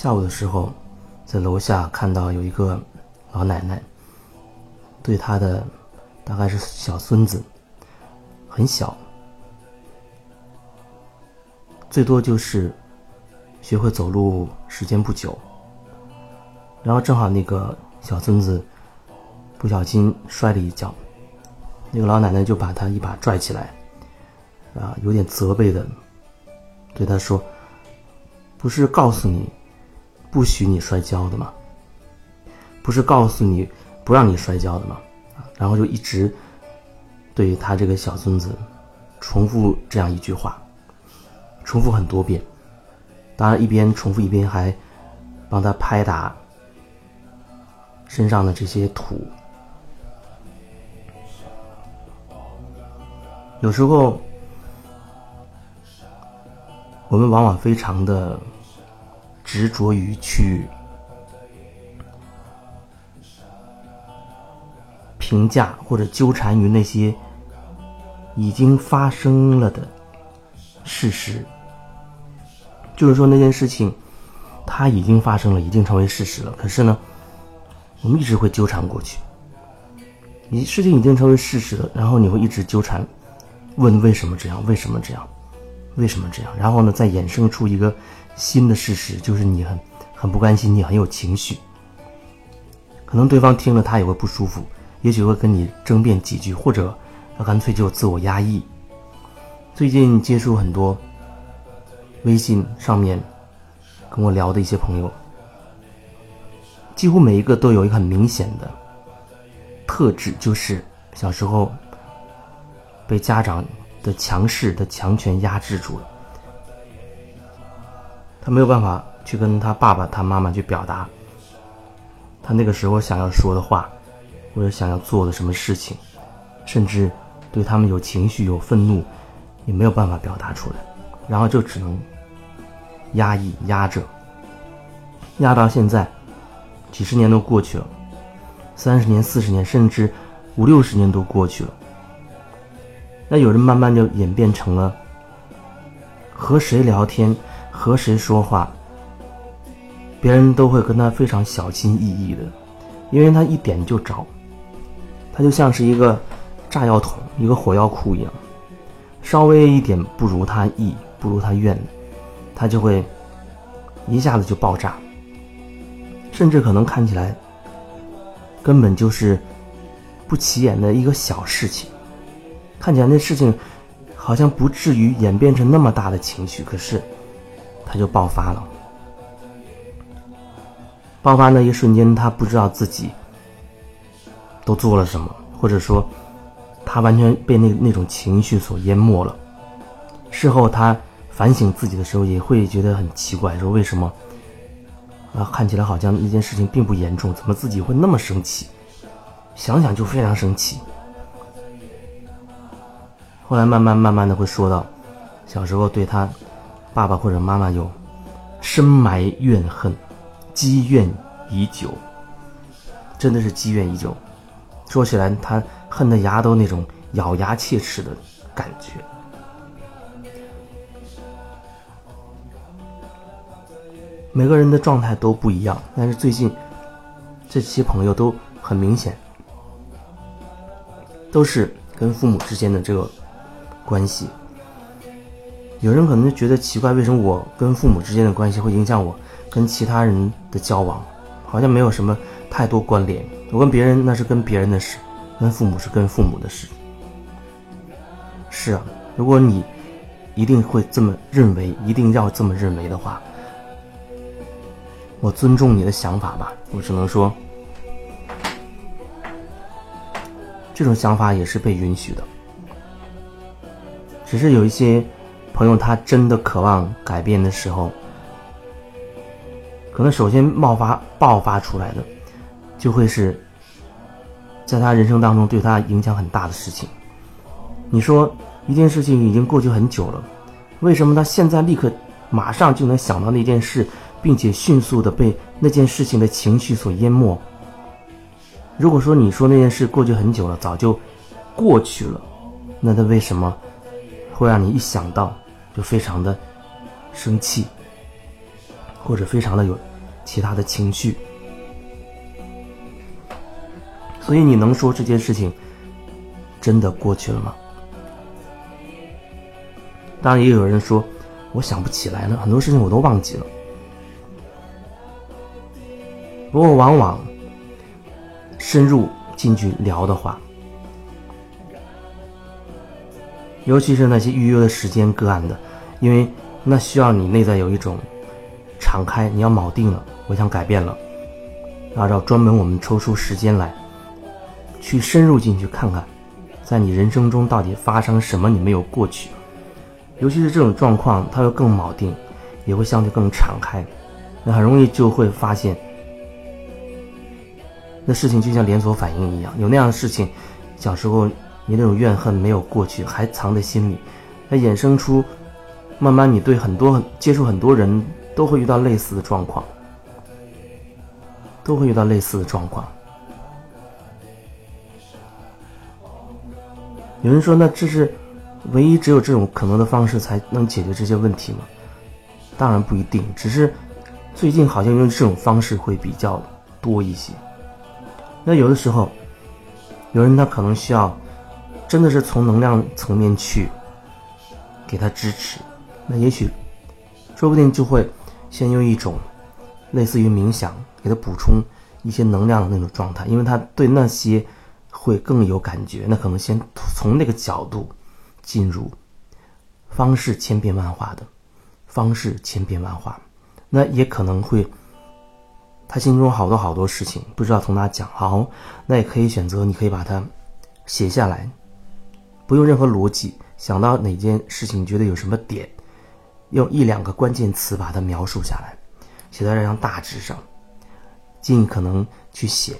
下午的时候，在楼下看到有一个老奶奶，对她的大概是小孙子，很小，最多就是学会走路时间不久，然后正好那个小孙子不小心摔了一跤，那个老奶奶就把他一把拽起来，啊，有点责备的对他说：“不是告诉你。”不许你摔跤的嘛，不是告诉你不让你摔跤的嘛，然后就一直对他这个小孙子重复这样一句话，重复很多遍，当然一边重复一边还帮他拍打身上的这些土。有时候我们往往非常的。执着于去评价或者纠缠于那些已经发生了的事实，就是说那件事情它已经发生了，已经成为事实了。可是呢，我们一直会纠缠过去。你事情已经成为事实了，然后你会一直纠缠，问为什么这样？为什么这样？为什么这样？然后呢，再衍生出一个。新的事实就是你很很不甘心，你很有情绪，可能对方听了他也会不舒服，也许会跟你争辩几句，或者他干脆就自我压抑。最近接触很多微信上面跟我聊的一些朋友，几乎每一个都有一个很明显的特质，就是小时候被家长的强势的强权压制住了。没有办法去跟他爸爸、他妈妈去表达。他那个时候想要说的话，或者想要做的什么事情，甚至对他们有情绪、有愤怒，也没有办法表达出来，然后就只能压抑、压着，压到现在，几十年都过去了，三十年、四十年，甚至五六十年都过去了，那有人慢慢就演变成了和谁聊天。和谁说话，别人都会跟他非常小心翼翼的，因为他一点就着，他就像是一个炸药桶、一个火药库一样，稍微一点不如他意、不如他愿，他就会一下子就爆炸，甚至可能看起来根本就是不起眼的一个小事情，看起来那事情好像不至于演变成那么大的情绪，可是。他就爆发了，爆发那一瞬间，他不知道自己都做了什么，或者说，他完全被那那种情绪所淹没了。事后他反省自己的时候，也会觉得很奇怪，说为什么啊？看起来好像那件事情并不严重，怎么自己会那么生气？想想就非常生气。后来慢慢慢慢的会说到，小时候对他。爸爸或者妈妈有深埋怨恨，积怨已久，真的是积怨已久。说起来，他恨的牙都那种咬牙切齿的感觉。每个人的状态都不一样，但是最近这些朋友都很明显，都是跟父母之间的这个关系。有人可能就觉得奇怪，为什么我跟父母之间的关系会影响我跟其他人的交往？好像没有什么太多关联。我跟别人那是跟别人的事，跟父母是跟父母的事。是啊，如果你一定会这么认为，一定要这么认为的话，我尊重你的想法吧。我只能说，这种想法也是被允许的，只是有一些。朋友，他真的渴望改变的时候，可能首先爆发爆发出来的，就会是在他人生当中对他影响很大的事情。你说一件事情已经过去很久了，为什么他现在立刻马上就能想到那件事，并且迅速的被那件事情的情绪所淹没？如果说你说那件事过去很久了，早就过去了，那他为什么会让你一想到？就非常的生气，或者非常的有其他的情绪。所以你能说这件事情真的过去了吗？当然，也有人说我想不起来了，很多事情我都忘记了。不过，往往深入进去聊的话，尤其是那些预约的时间个案的，因为那需要你内在有一种敞开，你要铆定了，我想改变了，按照专门我们抽出时间来，去深入进去看看，在你人生中到底发生什么，你没有过去，尤其是这种状况，它会更铆定，也会相对更敞开，那很容易就会发现。那事情就像连锁反应一样，有那样的事情，小时候你那种怨恨没有过去，还藏在心里，它衍生出，慢慢你对很多接触很多人都会遇到类似的状况，都会遇到类似的状况。有人说，那这是唯一只有这种可能的方式才能解决这些问题吗？当然不一定，只是最近好像用这种方式会比较多一些。那有的时候，有人他可能需要，真的是从能量层面去给他支持。那也许，说不定就会先用一种类似于冥想，给他补充一些能量的那种状态，因为他对那些会更有感觉。那可能先从那个角度进入，方式千变万化的，方式千变万化，那也可能会。他心中好多好多事情，不知道从哪讲。好，那也可以选择，你可以把它写下来，不用任何逻辑，想到哪件事情，觉得有什么点，用一两个关键词把它描述下来，写在这张大纸上，尽可能去写。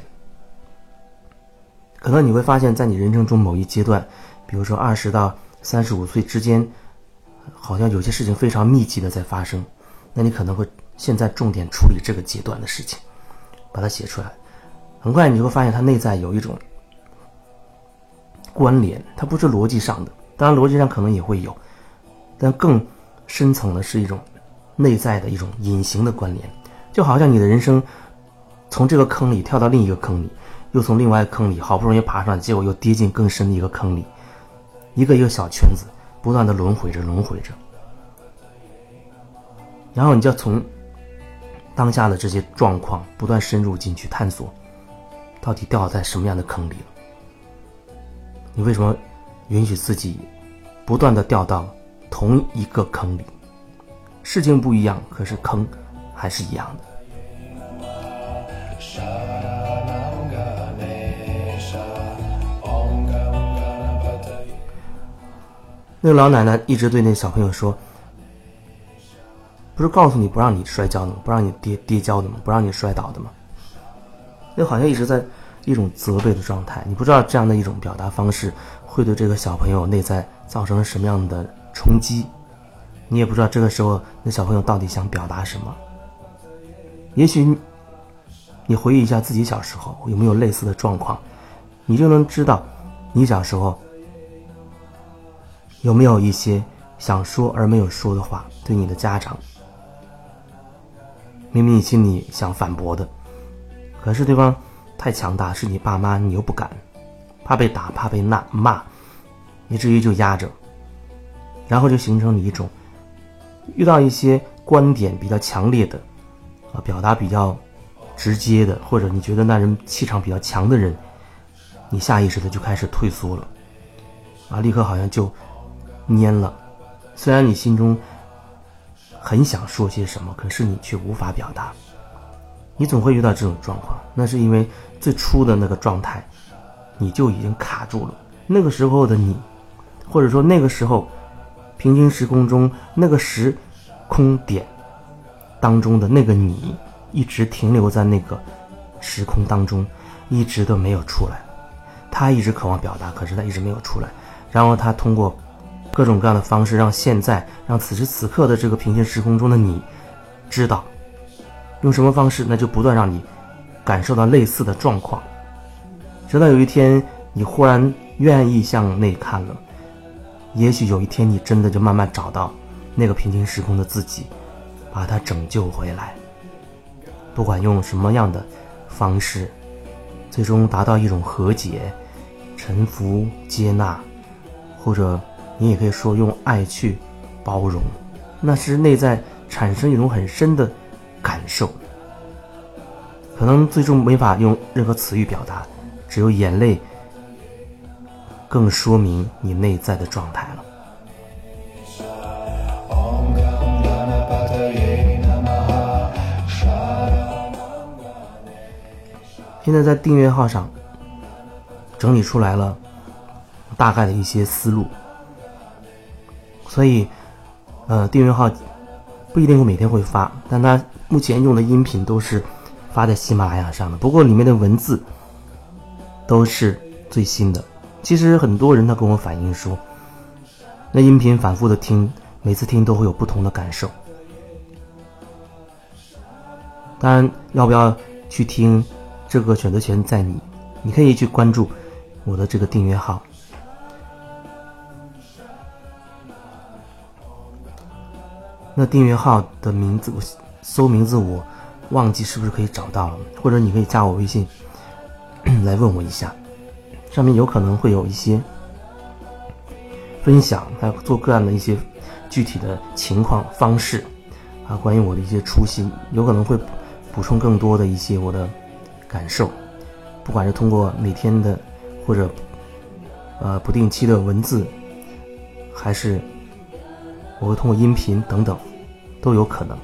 可能你会发现，在你人生中某一阶段，比如说二十到三十五岁之间，好像有些事情非常密集的在发生，那你可能会。现在重点处理这个阶段的事情，把它写出来。很快你就会发现，它内在有一种关联，它不是逻辑上的，当然逻辑上可能也会有，但更深层的是一种内在的一种隐形的关联。就好像你的人生从这个坑里跳到另一个坑里，又从另外一个坑里好不容易爬上来，结果又跌进更深的一个坑里，一个一个小圈子不断的轮回着，轮回着，然后你就要从。当下的这些状况，不断深入进去探索，到底掉在什么样的坑里了？你为什么允许自己不断的掉到同一个坑里？事情不一样，可是坑还是一样的。那个老奶奶一直对那小朋友说。不是告诉你不让你摔跤的吗？不让你跌跌跤的吗？不让你摔倒的吗？就好像一直在一种责备的状态。你不知道这样的一种表达方式会对这个小朋友内在造成什么样的冲击，你也不知道这个时候那小朋友到底想表达什么。也许你回忆一下自己小时候有没有类似的状况，你就能知道你小时候有没有一些想说而没有说的话对你的家长。明明你心里想反驳的，可是对方太强大，是你爸妈，你又不敢，怕被打，怕被骂骂，以至于就压着，然后就形成你一种遇到一些观点比较强烈的，啊，表达比较直接的，或者你觉得那人气场比较强的人，你下意识的就开始退缩了，啊，立刻好像就蔫了，虽然你心中。很想说些什么，可是你却无法表达。你总会遇到这种状况，那是因为最初的那个状态，你就已经卡住了。那个时候的你，或者说那个时候平行时空中那个时空点当中的那个你，一直停留在那个时空当中，一直都没有出来。他一直渴望表达，可是他一直没有出来。然后他通过。各种各样的方式，让现在，让此时此刻的这个平行时空中的你，知道用什么方式，那就不断让你感受到类似的状况，直到有一天你忽然愿意向内看了，也许有一天你真的就慢慢找到那个平行时空的自己，把它拯救回来。不管用什么样的方式，最终达到一种和解、臣服、接纳，或者你也可以说用爱去包容，那是内在产生一种很深的感受，可能最终没法用任何词语表达，只有眼泪更说明你内在的状态了。现在在订阅号上整理出来了大概的一些思路，所以，呃，订阅号不一定我每天会发，但它目前用的音频都是发在喜马拉雅上的。不过里面的文字都是最新的。其实很多人他跟我反映说，那音频反复的听，每次听都会有不同的感受。当然，要不要去听？这个选择权在你，你可以去关注我的这个订阅号。那订阅号的名字，我搜名字我忘记是不是可以找到了？或者你可以加我微信 来问我一下，上面有可能会有一些分享，还有做个案的一些具体的情况方式啊，关于我的一些初心，有可能会补充更多的一些我的。感受，不管是通过每天的，或者呃不定期的文字，还是我会通过音频等等，都有可能。